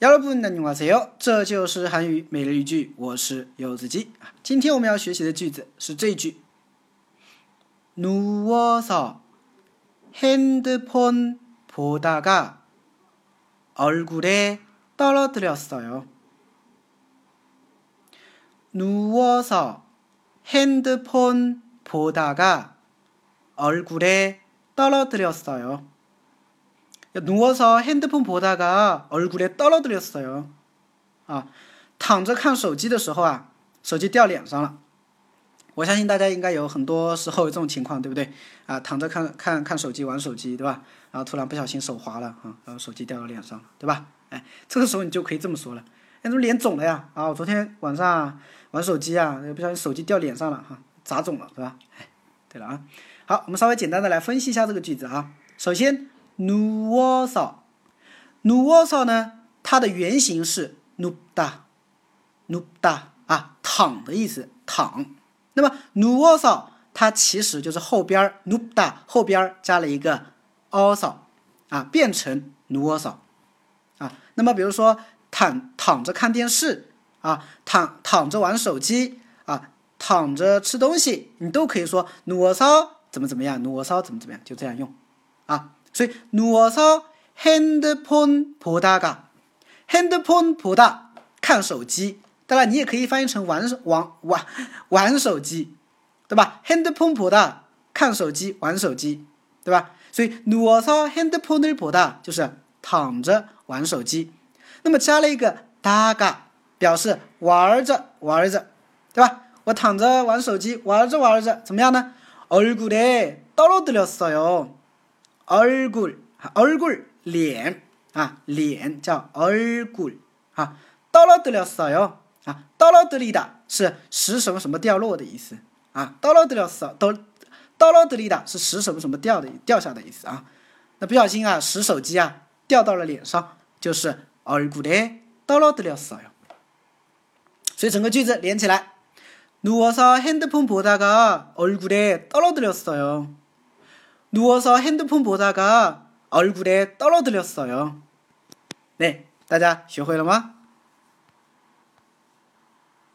여러분 안녕하세요. 这就是韩语每日一句我是柚子鸡今天我们要学习的句子是这句누워서 핸드폰 보다가 얼굴에 떨어뜨렸어요. 누워서 핸드폰 보다가 얼굴에 떨어뜨렸어요. 누워서 핸드폰 보다가 얼굴에 떨어뜨렸어요. 啊，躺着看手机的时候啊，手机掉脸上了，对不对？啊，躺着看看看手机玩手机，对吧？啊，突然不小心手滑了，啊，然后手机掉到脸上，对吧？哎，这个时候你就可以这么说了。哎，说脸肿了呀，啊，我昨天晚上玩手机啊，不小心手机掉脸上了，哈，砸肿了，对吧？哎，对了啊，好，我们稍微简单的来分析一下这个句子啊。首先， 努沃萨努沃萨呢，它的原型是努达努达啊，躺的意思，躺，那么努沃萨它其实就是后边努布达，后边加了一个 also 啊，变成努沃萨。啊，那么比如说躺躺着看电视，啊，躺躺着玩手机，啊，躺着吃东西，你都可以说努沃萨怎么怎么样，努沃萨怎么怎么样，就这样用。啊。所以누워서 핸드폰 보다가 핸드폰 보다 看手机，当然你也可以翻译成玩玩玩玩手机，对吧？핸드폰 보다 看手机玩手机，对吧？所以누워서핸드폰을보다就是躺着玩手机。那么加了一个다가表示玩着玩着，对吧？我躺着玩手机，玩着玩着怎么样呢？얼굴에떨어뜨렸어요 얼굴얼굴脸啊，脸叫얼굴啊，떨어뜨렸어요啊，떨어뜨리다是使什么什么掉落的意思啊，떨어뜨렸어떨떨어뜨리다是使什么什么掉的掉下的意思啊。那不小心啊，使手机啊掉到了脸上，就是얼굴에떨어뜨렸어 요。 所以整个句子连起来，누워서핸드폰보다가얼굴에떨어뜨렸어 요。 누워서핸드폰보다가 얼굴에 떨어뜨렸어요. 네, 大家学会了吗？